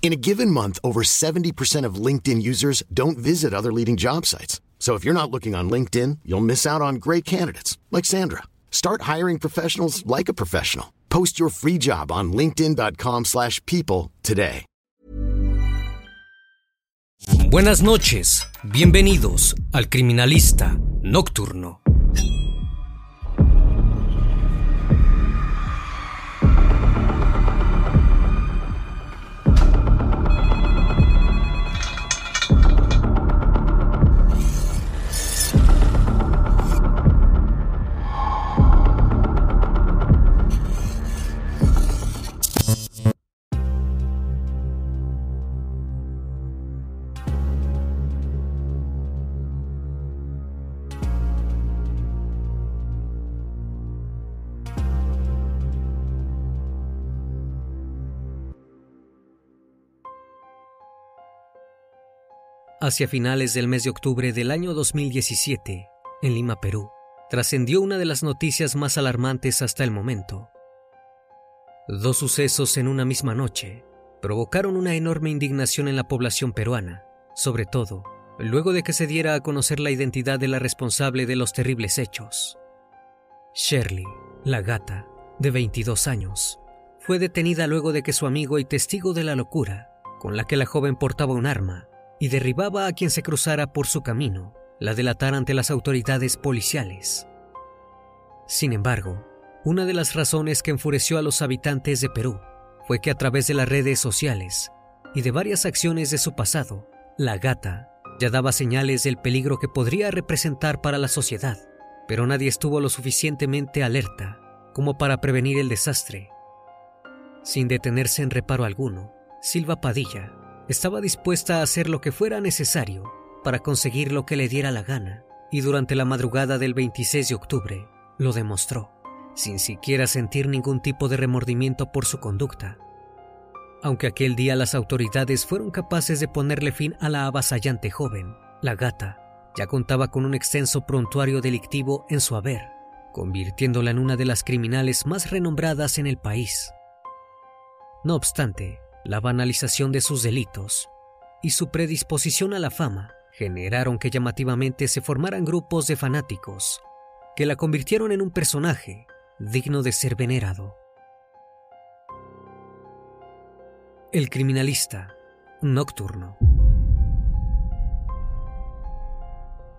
In a given month, over 70% of LinkedIn users don't visit other leading job sites. So if you're not looking on LinkedIn, you'll miss out on great candidates like Sandra. Start hiring professionals like a professional. Post your free job on linkedin.com/people today. Buenas noches, bienvenidos al Criminalista Nocturno. Hacia finales del mes de octubre del año 2017, en Lima, Perú, trascendió una de las noticias más alarmantes hasta el momento. Dos sucesos en una misma noche provocaron una enorme indignación en la población peruana, sobre todo luego de que se diera a conocer la identidad de la responsable de los terribles hechos. Shirley, la gata, de 22 años, fue detenida luego de que su amigo y testigo de la locura, con la que la joven portaba un arma, y derribaba a quien se cruzara por su camino, la delatara ante las autoridades policiales. Sin embargo, una de las razones que enfureció a los habitantes de Perú fue que a través de las redes sociales y de varias acciones de su pasado, la gata ya daba señales del peligro que podría representar para la sociedad, pero nadie estuvo lo suficientemente alerta como para prevenir el desastre. Sin detenerse en reparo alguno, Silva Padilla estaba dispuesta a hacer lo que fuera necesario para conseguir lo que le diera la gana, y durante la madrugada del 26 de octubre lo demostró, sin siquiera sentir ningún tipo de remordimiento por su conducta. Aunque aquel día las autoridades fueron capaces de ponerle fin a la avasallante joven, la gata ya contaba con un extenso prontuario delictivo en su haber, convirtiéndola en una de las criminales más renombradas en el país. No obstante, la banalización de sus delitos y su predisposición a la fama generaron que llamativamente se formaran grupos de fanáticos que la convirtieron en un personaje digno de ser venerado. El criminalista nocturno.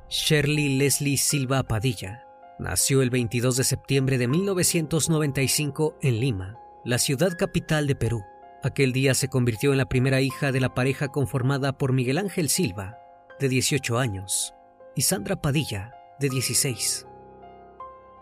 Shirley Leslie Silva Padilla nació el 22 de septiembre de 1995 en Lima, la ciudad capital de Perú. Aquel día se convirtió en la primera hija de la pareja conformada por Miguel Ángel Silva, de 18 años, y Sandra Padilla, de 16.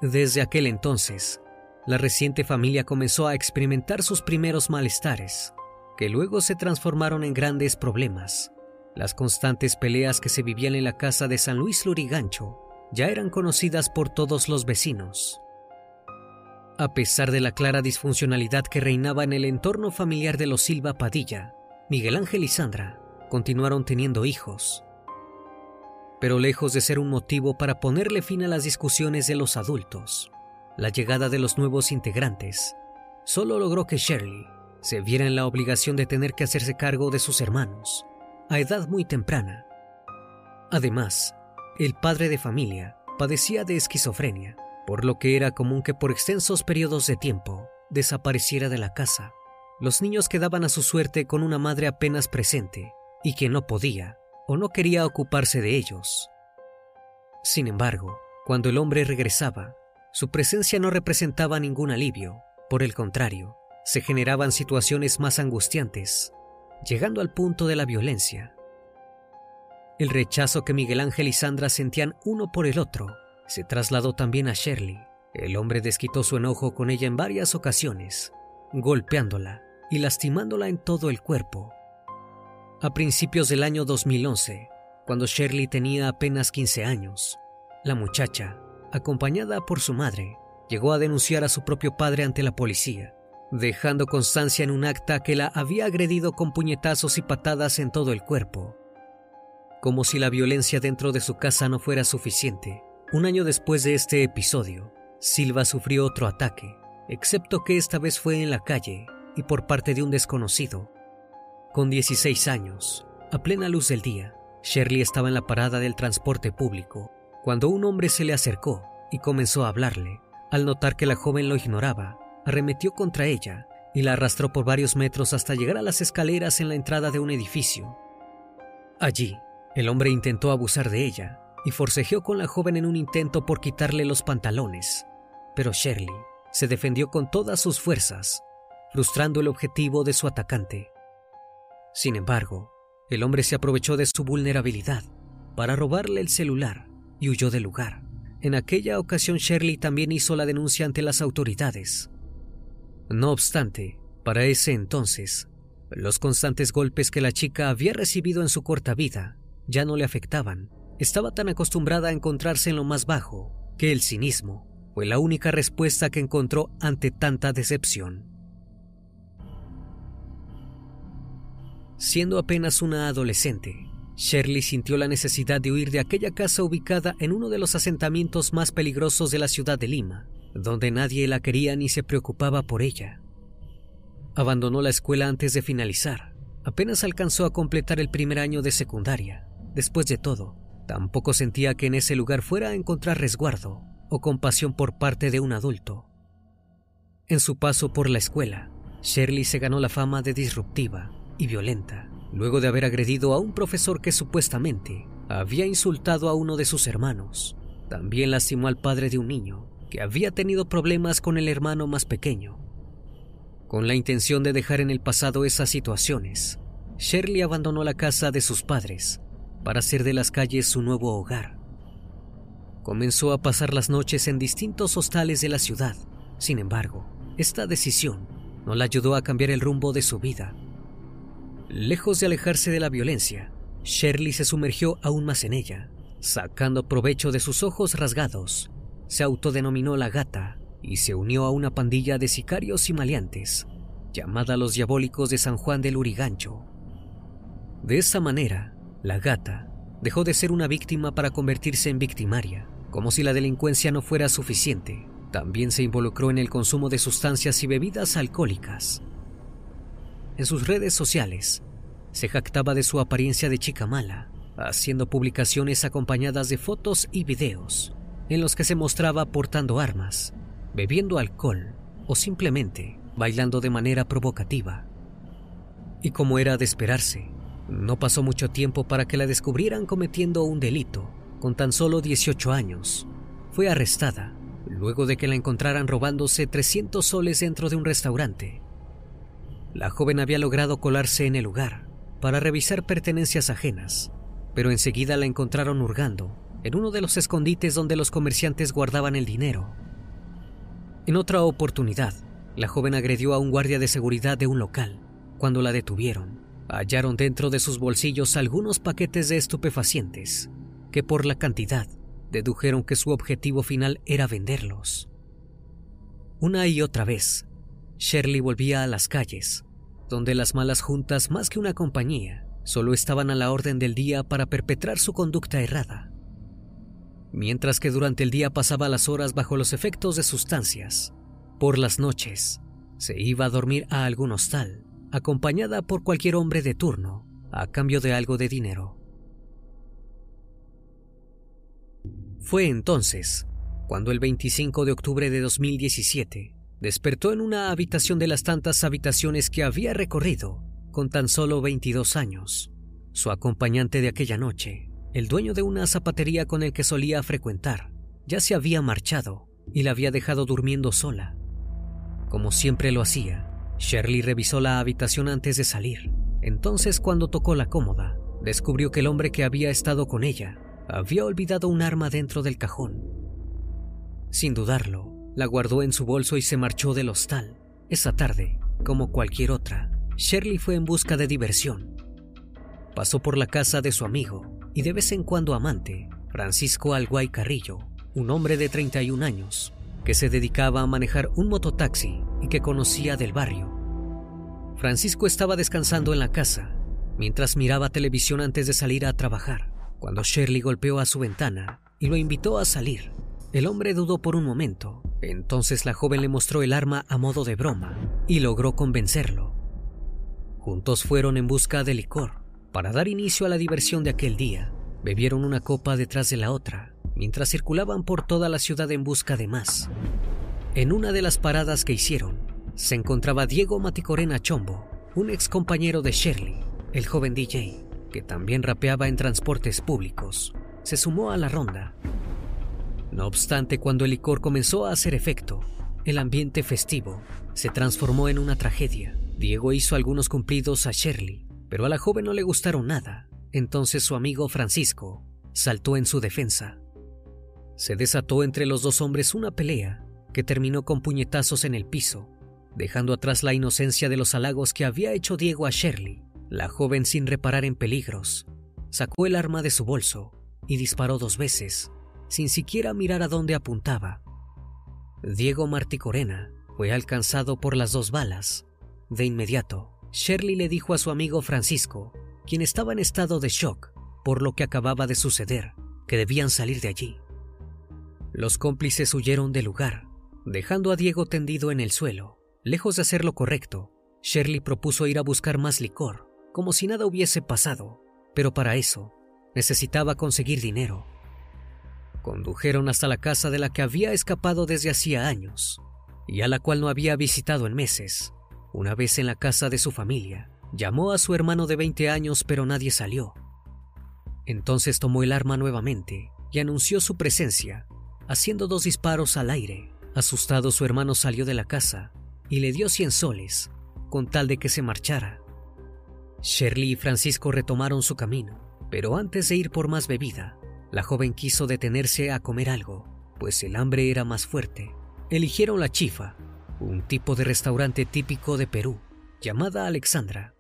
Desde aquel entonces, la reciente familia comenzó a experimentar sus primeros malestares, que luego se transformaron en grandes problemas. Las constantes peleas que se vivían en la casa de San Luis Lurigancho ya eran conocidas por todos los vecinos. A pesar de la clara disfuncionalidad que reinaba en el entorno familiar de los Silva Padilla, Miguel Ángel y Sandra continuaron teniendo hijos. Pero lejos de ser un motivo para ponerle fin a las discusiones de los adultos, la llegada de los nuevos integrantes solo logró que Shirley se viera en la obligación de tener que hacerse cargo de sus hermanos, a edad muy temprana. Además, el padre de familia padecía de esquizofrenia, por lo que era común que por extensos periodos de tiempo desapareciera de la casa. Los niños quedaban a su suerte con una madre apenas presente y que no podía o no quería ocuparse de ellos. Sin embargo, cuando el hombre regresaba, su presencia no representaba ningún alivio, por el contrario, se generaban situaciones más angustiantes, llegando al punto de la violencia. El rechazo que Miguel Ángel y Sandra sentían uno por el otro se trasladó también a Shirley. El hombre desquitó su enojo con ella en varias ocasiones, golpeándola y lastimándola en todo el cuerpo. A principios del año 2011, cuando Shirley tenía apenas 15 años, la muchacha, acompañada por su madre, llegó a denunciar a su propio padre ante la policía, dejando constancia en un acta que la había agredido con puñetazos y patadas en todo el cuerpo. Como si la violencia dentro de su casa no fuera suficiente, un año después de este episodio, Silva sufrió otro ataque, excepto que esta vez fue en la calle y por parte de un desconocido. Con 16 años, a plena luz del día, Shirley estaba en la parada del transporte público cuando un hombre se le acercó y comenzó a hablarle. Al notar que la joven lo ignoraba, arremetió contra ella y la arrastró por varios metros hasta llegar a las escaleras en la entrada de un edificio. Allí, el hombre intentó abusar de ella y forcejeó con la joven en un intento por quitarle los pantalones, pero Shirley se defendió con todas sus fuerzas, frustrando el objetivo de su atacante. Sin embargo, el hombre se aprovechó de su vulnerabilidad para robarle el celular y huyó del lugar. En aquella ocasión Shirley también hizo la denuncia ante las autoridades. No obstante, para ese entonces, los constantes golpes que la chica había recibido en su corta vida ya no le afectaban. Estaba tan acostumbrada a encontrarse en lo más bajo que el cinismo fue la única respuesta que encontró ante tanta decepción. Siendo apenas una adolescente, Shirley sintió la necesidad de huir de aquella casa ubicada en uno de los asentamientos más peligrosos de la ciudad de Lima, donde nadie la quería ni se preocupaba por ella. Abandonó la escuela antes de finalizar. Apenas alcanzó a completar el primer año de secundaria. Después de todo, tampoco sentía que en ese lugar fuera a encontrar resguardo o compasión por parte de un adulto. En su paso por la escuela, Shirley se ganó la fama de disruptiva y violenta, luego de haber agredido a un profesor que supuestamente había insultado a uno de sus hermanos. También lastimó al padre de un niño que había tenido problemas con el hermano más pequeño. Con la intención de dejar en el pasado esas situaciones, Shirley abandonó la casa de sus padres para hacer de las calles su nuevo hogar. Comenzó a pasar las noches en distintos hostales de la ciudad. Sin embargo, esta decisión no la ayudó a cambiar el rumbo de su vida Lejos de alejarse de la violencia, Shirley se sumergió aún más en ella, sacando provecho de sus ojos rasgados. Se autodenominó la gata y se unió a una pandilla de sicarios y maleantes, llamada los diabólicos de San Juan del Urigancho. De esa manera, la gata dejó de ser una víctima para convertirse en victimaria, como si la delincuencia no fuera suficiente. También se involucró en el consumo de sustancias y bebidas alcohólicas, en sus redes sociales, se jactaba de su apariencia de chica mala, haciendo publicaciones acompañadas de fotos y videos en los que se mostraba portando armas, bebiendo alcohol o simplemente bailando de manera provocativa. Y como era de esperarse, no pasó mucho tiempo para que la descubrieran cometiendo un delito. Con tan solo 18 años, fue arrestada luego de que la encontraran robándose 300 soles dentro de un restaurante la joven había logrado colarse en el lugar para revisar pertenencias ajenas, pero enseguida la encontraron hurgando en uno de los escondites donde los comerciantes guardaban el dinero. En otra oportunidad, la joven agredió a un guardia de seguridad de un local. Cuando la detuvieron, hallaron dentro de sus bolsillos algunos paquetes de estupefacientes, que por la cantidad dedujeron que su objetivo final era venderlos. Una y otra vez, Shirley volvía a las calles donde las malas juntas, más que una compañía, solo estaban a la orden del día para perpetrar su conducta errada. Mientras que durante el día pasaba las horas bajo los efectos de sustancias, por las noches se iba a dormir a algún hostal, acompañada por cualquier hombre de turno, a cambio de algo de dinero. Fue entonces cuando el 25 de octubre de 2017 despertó en una habitación de las tantas habitaciones que había recorrido con tan solo 22 años. Su acompañante de aquella noche, el dueño de una zapatería con el que solía frecuentar, ya se había marchado y la había dejado durmiendo sola. Como siempre lo hacía, Shirley revisó la habitación antes de salir. Entonces, cuando tocó la cómoda, descubrió que el hombre que había estado con ella había olvidado un arma dentro del cajón. Sin dudarlo, la guardó en su bolso y se marchó del hostal. Esa tarde, como cualquier otra, Shirley fue en busca de diversión. Pasó por la casa de su amigo y de vez en cuando amante, Francisco Alguay Carrillo, un hombre de 31 años, que se dedicaba a manejar un mototaxi y que conocía del barrio. Francisco estaba descansando en la casa mientras miraba televisión antes de salir a trabajar cuando Shirley golpeó a su ventana y lo invitó a salir. El hombre dudó por un momento, entonces la joven le mostró el arma a modo de broma y logró convencerlo. Juntos fueron en busca de licor. Para dar inicio a la diversión de aquel día, bebieron una copa detrás de la otra, mientras circulaban por toda la ciudad en busca de más. En una de las paradas que hicieron, se encontraba Diego Maticorena Chombo, un ex compañero de Shirley, el joven DJ, que también rapeaba en transportes públicos, se sumó a la ronda. No obstante, cuando el licor comenzó a hacer efecto, el ambiente festivo se transformó en una tragedia. Diego hizo algunos cumplidos a Shirley, pero a la joven no le gustaron nada. Entonces su amigo Francisco saltó en su defensa. Se desató entre los dos hombres una pelea que terminó con puñetazos en el piso, dejando atrás la inocencia de los halagos que había hecho Diego a Shirley. La joven, sin reparar en peligros, sacó el arma de su bolso y disparó dos veces, sin siquiera mirar a dónde apuntaba. Diego Martí Corena fue alcanzado por las dos balas. De inmediato, Shirley le dijo a su amigo Francisco, quien estaba en estado de shock por lo que acababa de suceder, que debían salir de allí. Los cómplices huyeron del lugar, dejando a Diego tendido en el suelo. Lejos de hacer lo correcto, Shirley propuso ir a buscar más licor como si nada hubiese pasado, pero para eso necesitaba conseguir dinero. Condujeron hasta la casa de la que había escapado desde hacía años y a la cual no había visitado en meses. Una vez en la casa de su familia, llamó a su hermano de 20 años pero nadie salió. Entonces tomó el arma nuevamente y anunció su presencia, haciendo dos disparos al aire. Asustado su hermano salió de la casa y le dio 100 soles, con tal de que se marchara. Shirley y Francisco retomaron su camino, pero antes de ir por más bebida, la joven quiso detenerse a comer algo, pues el hambre era más fuerte. Eligieron la chifa, un tipo de restaurante típico de Perú, llamada Alexandra.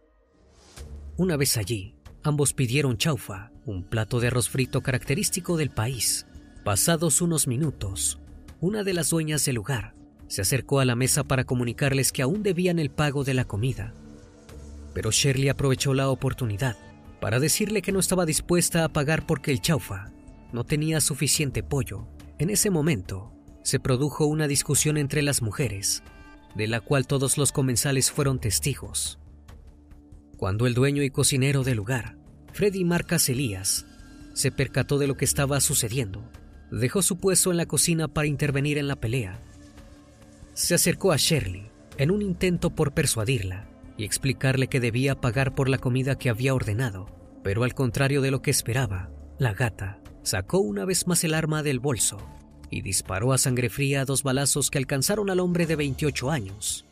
Una vez allí, ambos pidieron chaufa, un plato de arroz frito característico del país. Pasados unos minutos, una de las dueñas del lugar se acercó a la mesa para comunicarles que aún debían el pago de la comida pero Shirley aprovechó la oportunidad para decirle que no estaba dispuesta a pagar porque el chaufa no tenía suficiente pollo. En ese momento se produjo una discusión entre las mujeres, de la cual todos los comensales fueron testigos. Cuando el dueño y cocinero del lugar, Freddy Marcas Elías, se percató de lo que estaba sucediendo, dejó su puesto en la cocina para intervenir en la pelea. Se acercó a Shirley en un intento por persuadirla y explicarle que debía pagar por la comida que había ordenado, pero al contrario de lo que esperaba, la gata sacó una vez más el arma del bolso y disparó a sangre fría dos balazos que alcanzaron al hombre de 28 años.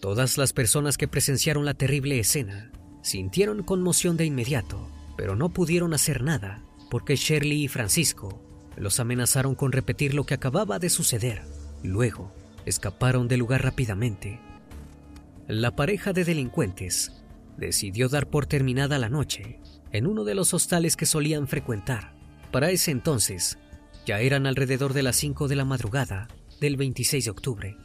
Todas las personas que presenciaron la terrible escena sintieron conmoción de inmediato, pero no pudieron hacer nada porque Shirley y Francisco los amenazaron con repetir lo que acababa de suceder. Luego, escaparon del lugar rápidamente la pareja de delincuentes decidió dar por terminada la noche en uno de los hostales que solían frecuentar. Para ese entonces, ya eran alrededor de las 5 de la madrugada del 26 de octubre.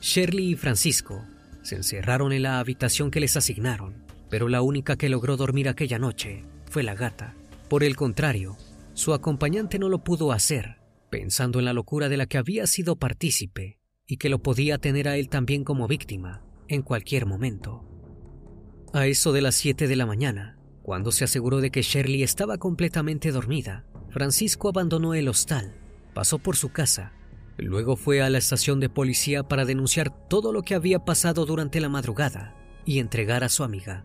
Shirley y Francisco se encerraron en la habitación que les asignaron, pero la única que logró dormir aquella noche fue la gata. Por el contrario, su acompañante no lo pudo hacer, pensando en la locura de la que había sido partícipe y que lo podía tener a él también como víctima. en cualquier momento. A eso de las 7 de la mañana, cuando se aseguró de que Shirley estaba completamente dormida, Francisco abandonó el hostal, pasó por su casa, luego fue a la estación de policía para denunciar todo lo que había pasado durante la madrugada y entregar a su amiga.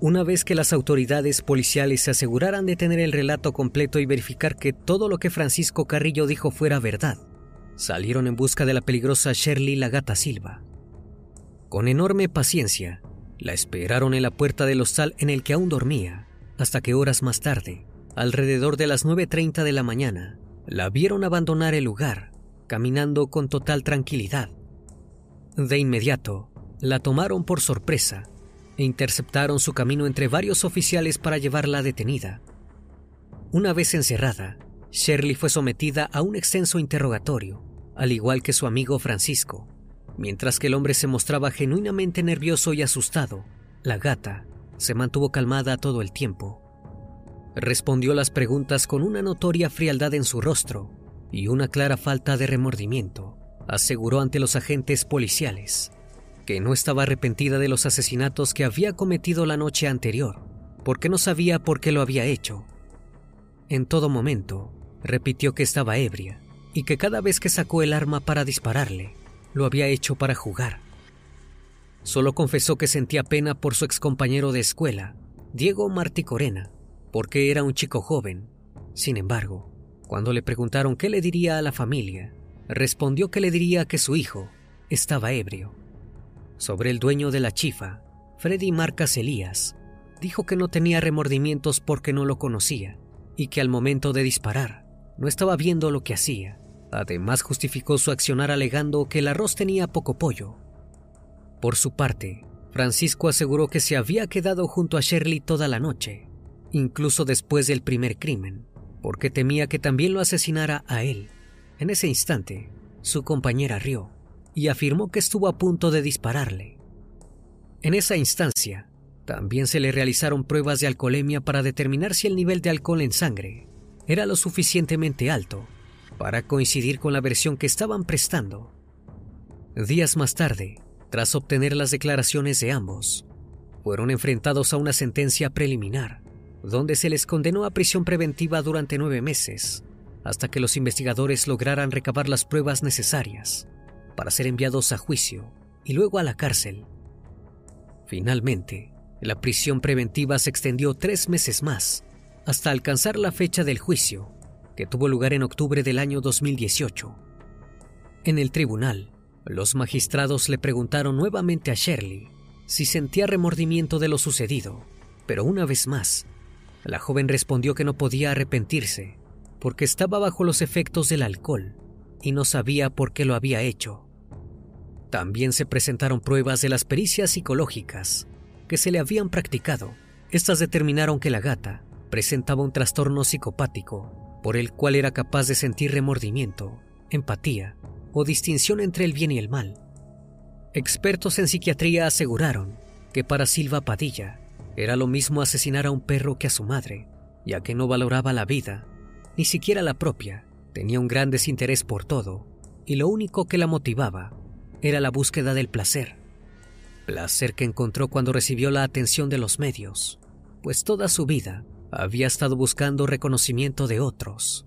Una vez que las autoridades policiales se aseguraran de tener el relato completo y verificar que todo lo que Francisco Carrillo dijo fuera verdad, salieron en busca de la peligrosa Shirley la gata Silva. Con enorme paciencia, la esperaron en la puerta del hostal en el que aún dormía, hasta que horas más tarde, alrededor de las 9.30 de la mañana, la vieron abandonar el lugar, caminando con total tranquilidad. De inmediato, la tomaron por sorpresa e interceptaron su camino entre varios oficiales para llevarla detenida. Una vez encerrada, Shirley fue sometida a un extenso interrogatorio, al igual que su amigo Francisco. Mientras que el hombre se mostraba genuinamente nervioso y asustado, la gata se mantuvo calmada todo el tiempo. Respondió las preguntas con una notoria frialdad en su rostro y una clara falta de remordimiento. Aseguró ante los agentes policiales que no estaba arrepentida de los asesinatos que había cometido la noche anterior, porque no sabía por qué lo había hecho. En todo momento, repitió que estaba ebria y que cada vez que sacó el arma para dispararle, lo había hecho para jugar. Solo confesó que sentía pena por su excompañero de escuela, Diego Martí Corena, porque era un chico joven. Sin embargo, cuando le preguntaron qué le diría a la familia, respondió que le diría que su hijo estaba ebrio. Sobre el dueño de la chifa, Freddy Marcas Elías, dijo que no tenía remordimientos porque no lo conocía y que al momento de disparar no estaba viendo lo que hacía. Además justificó su accionar alegando que el arroz tenía poco pollo. Por su parte, Francisco aseguró que se había quedado junto a Shirley toda la noche, incluso después del primer crimen, porque temía que también lo asesinara a él. En ese instante, su compañera rió y afirmó que estuvo a punto de dispararle. En esa instancia, también se le realizaron pruebas de alcoholemia para determinar si el nivel de alcohol en sangre era lo suficientemente alto para coincidir con la versión que estaban prestando. Días más tarde, tras obtener las declaraciones de ambos, fueron enfrentados a una sentencia preliminar, donde se les condenó a prisión preventiva durante nueve meses, hasta que los investigadores lograran recabar las pruebas necesarias para ser enviados a juicio y luego a la cárcel. Finalmente, la prisión preventiva se extendió tres meses más, hasta alcanzar la fecha del juicio, que tuvo lugar en octubre del año 2018. En el tribunal, los magistrados le preguntaron nuevamente a Shirley si sentía remordimiento de lo sucedido, pero una vez más, la joven respondió que no podía arrepentirse, porque estaba bajo los efectos del alcohol y no sabía por qué lo había hecho. También se presentaron pruebas de las pericias psicológicas que se le habían practicado. Estas determinaron que la gata presentaba un trastorno psicopático por el cual era capaz de sentir remordimiento, empatía o distinción entre el bien y el mal. Expertos en psiquiatría aseguraron que para Silva Padilla era lo mismo asesinar a un perro que a su madre, ya que no valoraba la vida, ni siquiera la propia, tenía un gran desinterés por todo, y lo único que la motivaba era la búsqueda del placer. Placer que encontró cuando recibió la atención de los medios, pues toda su vida había estado buscando reconocimiento de otros.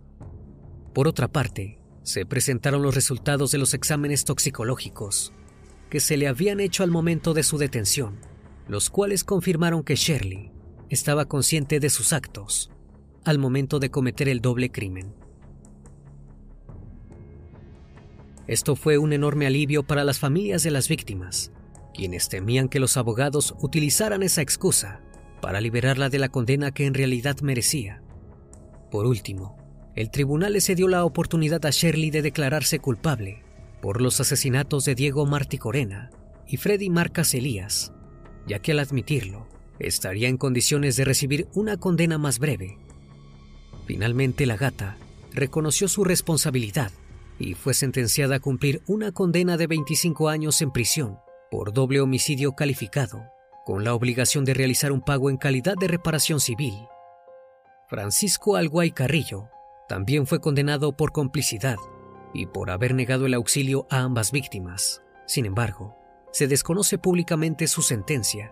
Por otra parte, se presentaron los resultados de los exámenes toxicológicos que se le habían hecho al momento de su detención, los cuales confirmaron que Shirley estaba consciente de sus actos al momento de cometer el doble crimen. Esto fue un enorme alivio para las familias de las víctimas, quienes temían que los abogados utilizaran esa excusa para liberarla de la condena que en realidad merecía. Por último, el tribunal le cedió la oportunidad a Shirley de declararse culpable por los asesinatos de Diego Martí Corena y Freddy Marcas Elías, ya que al admitirlo, estaría en condiciones de recibir una condena más breve. Finalmente la gata reconoció su responsabilidad y fue sentenciada a cumplir una condena de 25 años en prisión por doble homicidio calificado con la obligación de realizar un pago en calidad de reparación civil. Francisco Alguay Carrillo también fue condenado por complicidad y por haber negado el auxilio a ambas víctimas. Sin embargo, se desconoce públicamente su sentencia.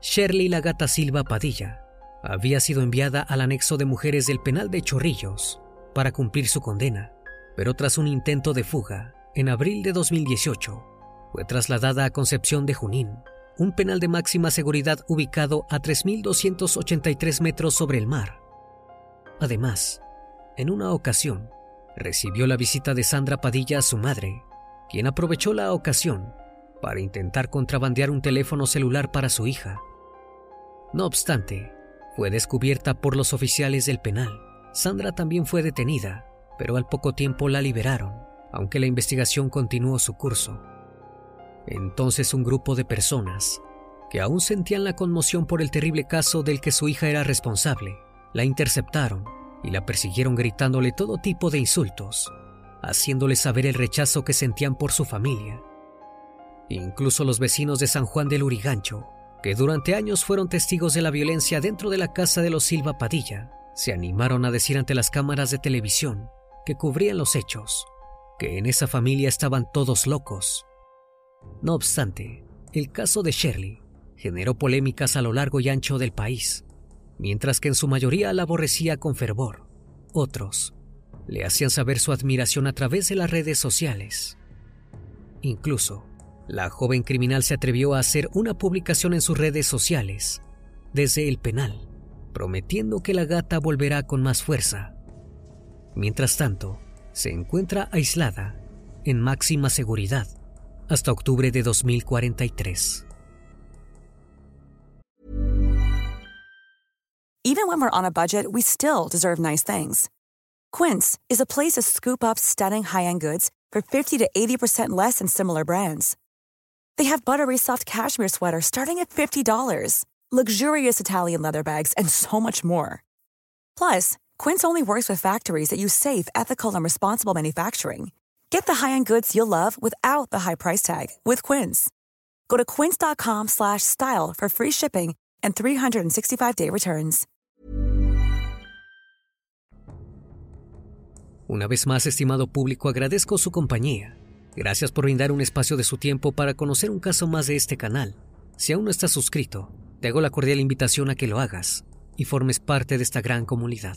Shirley La Gata Silva Padilla había sido enviada al anexo de mujeres del penal de Chorrillos para cumplir su condena, pero tras un intento de fuga, en abril de 2018, fue trasladada a Concepción de Junín, un penal de máxima seguridad ubicado a 3.283 metros sobre el mar. Además, en una ocasión, recibió la visita de Sandra Padilla a su madre, quien aprovechó la ocasión para intentar contrabandear un teléfono celular para su hija. No obstante, fue descubierta por los oficiales del penal. Sandra también fue detenida, pero al poco tiempo la liberaron, aunque la investigación continuó su curso. Entonces un grupo de personas, que aún sentían la conmoción por el terrible caso del que su hija era responsable, la interceptaron y la persiguieron gritándole todo tipo de insultos, haciéndole saber el rechazo que sentían por su familia. Incluso los vecinos de San Juan del Urigancho, que durante años fueron testigos de la violencia dentro de la casa de los Silva Padilla, se animaron a decir ante las cámaras de televisión que cubrían los hechos, que en esa familia estaban todos locos no obstante, el caso de Shirley generó polémicas a lo largo y ancho del país, mientras que en su mayoría la aborrecía con fervor. Otros le hacían saber su admiración a través de las redes sociales. Incluso, la joven criminal se atrevió a hacer una publicación en sus redes sociales, desde el penal, prometiendo que la gata volverá con más fuerza. Mientras tanto, se encuentra aislada, en máxima seguridad, hasta octubre de 2043. Even when we're on a budget, we still deserve nice things. Quince is a place to scoop up stunning high-end goods for 50 to 80% less than similar brands. They have buttery soft cashmere sweaters starting at $50, luxurious Italian leather bags, and so much more. Plus, Quince only works with factories that use safe, ethical, and responsible manufacturing. Get the high-end goods you'll love without the high price tag with Quince. Go to quince.com/style for free shipping and 365-day returns. Una vez más, estimado público, agradezco su compañía. Gracias por brindar un espacio de su tiempo para conocer un caso más de este canal. Si aún no estás suscrito, te hago la cordial invitación a que lo hagas y formes parte de esta gran comunidad.